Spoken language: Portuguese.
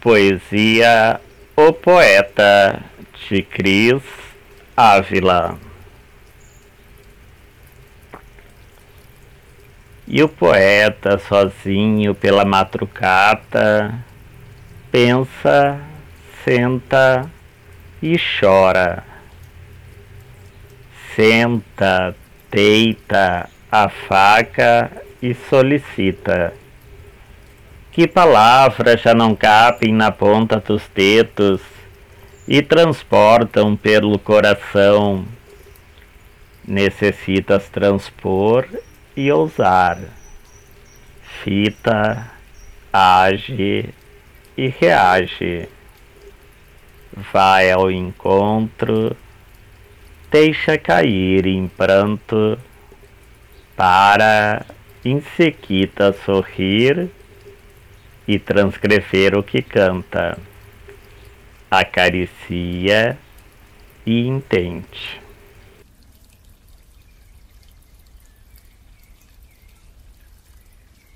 Poesia O Poeta de Cris Ávila E o poeta, sozinho pela madrugada, pensa, senta e chora. Senta, deita a faca e solicita que palavras já não cabem na ponta dos dedos e transportam pelo coração. Necessitas transpor e ousar. Fita, age e reage. Vai ao encontro, deixa cair em pranto, para, em seguida, sorrir e transcrever o que canta, acaricia e entende.